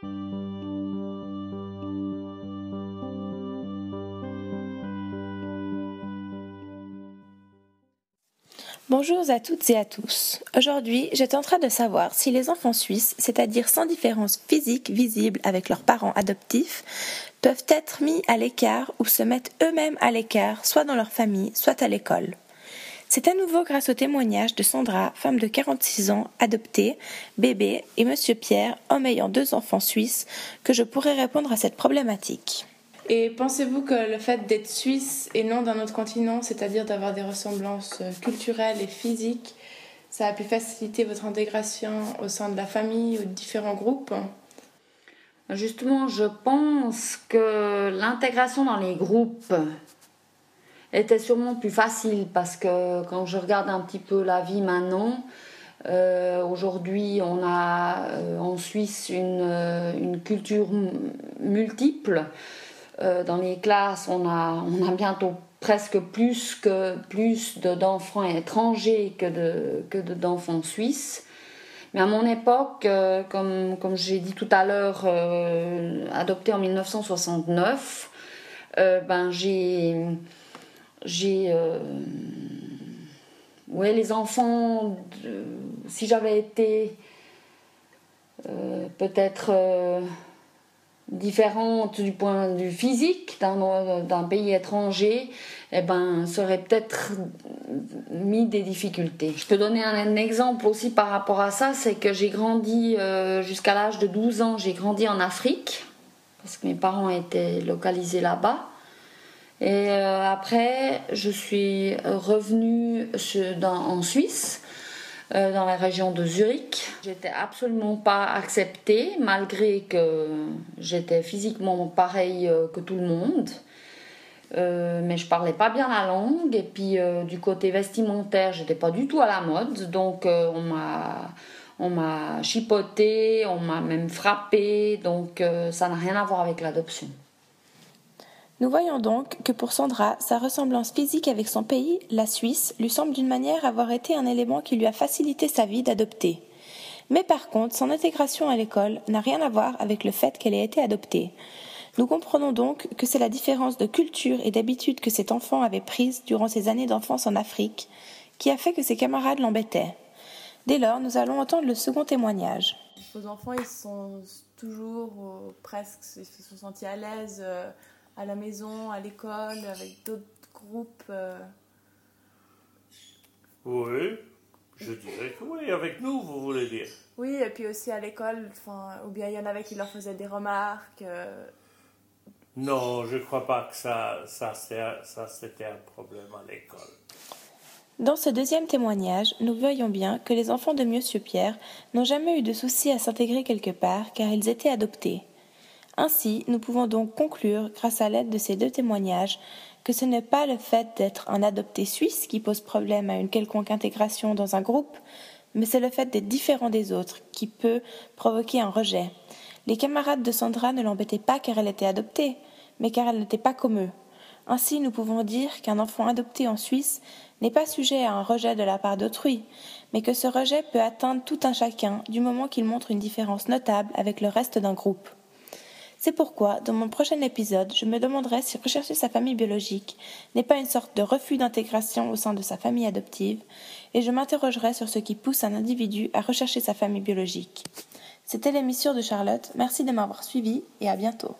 Bonjour à toutes et à tous. Aujourd'hui, j'étais en train de savoir si les enfants suisses, c'est-à-dire sans différence physique visible avec leurs parents adoptifs, peuvent être mis à l'écart ou se mettre eux-mêmes à l'écart, soit dans leur famille, soit à l'école. C'est à nouveau grâce au témoignage de Sandra, femme de 46 ans, adoptée, bébé, et Monsieur Pierre, homme ayant deux enfants suisses, que je pourrais répondre à cette problématique. Et pensez-vous que le fait d'être suisse et non d'un autre continent, c'est-à-dire d'avoir des ressemblances euh, culturelles et physiques, ça a pu faciliter votre intégration au sein de la famille ou de différents groupes? Justement, je pense que l'intégration dans les groupes était sûrement plus facile parce que quand je regarde un petit peu la vie maintenant, euh, aujourd'hui on a euh, en Suisse une, une culture multiple. Euh, dans les classes, on a, on a bientôt presque plus que plus d'enfants étrangers que de que d'enfants suisses. Mais à mon époque, euh, comme, comme j'ai dit tout à l'heure, euh, adopté en 1969, ben j'ai j'ai ouais les enfants si j'avais été peut-être différente du point de vue physique d'un pays étranger, eh ben, ça aurait peut-être mis des difficultés. Je peux donner un, exemple aussi par rapport à ça, c'est que j'ai grandi euh, jusqu'à l'âge de 12 ans, j'ai grandi en Afrique, parce que mes parents étaient localisés là-bas. Et euh, après, je suis revenue en Suisse euh, dans la région de Zurich. J'étais absolument pas acceptée, malgré que j'étais physiquement pareille euh, que tout le monde. Mais je parlais pas bien la langue et puis du côté vestimentaire j'étais pas du tout à la mode donc on m'a on m'a chipoté on m'a même frappé donc ça n'a rien à voir avec l'adoption nous voyons donc que pour Sandra, sa ressemblance physique avec son pays, la Suisse, lui semble d'une manière avoir été un élément qui lui a facilité sa vie d'adopter. Mais par contre, son intégration à l'école n'a rien à voir avec le fait qu'elle ait été adoptée. Nous comprenons donc que c'est la différence de culture et d'habitude que cet enfant avait prise durant ses années d'enfance en Afrique qui a fait que ses camarades l'embêtaient. Dès lors, nous allons entendre le second témoignage. Vos enfants, ils sont toujours euh, presque, ils se sont sentis à l'aise euh, à la maison, à l'école, avec d'autres groupes euh. Oui, je dirais que oui, avec nous, vous voulez dire. Oui, et puis aussi à l'école, ou bien il y en avait qui leur faisaient des remarques. Euh. Non, je ne crois pas que ça, ça, ça c'était un problème à l'école. Dans ce deuxième témoignage, nous voyons bien que les enfants de Monsieur Pierre n'ont jamais eu de souci à s'intégrer quelque part car ils étaient adoptés. Ainsi, nous pouvons donc conclure, grâce à l'aide de ces deux témoignages, que ce n'est pas le fait d'être un adopté suisse qui pose problème à une quelconque intégration dans un groupe, mais c'est le fait d'être différent des autres qui peut provoquer un rejet. Les camarades de Sandra ne l'embêtaient pas car elle était adoptée, mais car elle n'était pas comme eux. Ainsi, nous pouvons dire qu'un enfant adopté en Suisse n'est pas sujet à un rejet de la part d'autrui, mais que ce rejet peut atteindre tout un chacun du moment qu'il montre une différence notable avec le reste d'un groupe. C'est pourquoi, dans mon prochain épisode, je me demanderai si rechercher sa famille biologique n'est pas une sorte de refus d'intégration au sein de sa famille adoptive, et je m'interrogerai sur ce qui pousse un individu à rechercher sa famille biologique. C'était l'émission de Charlotte, merci de m'avoir suivi et à bientôt.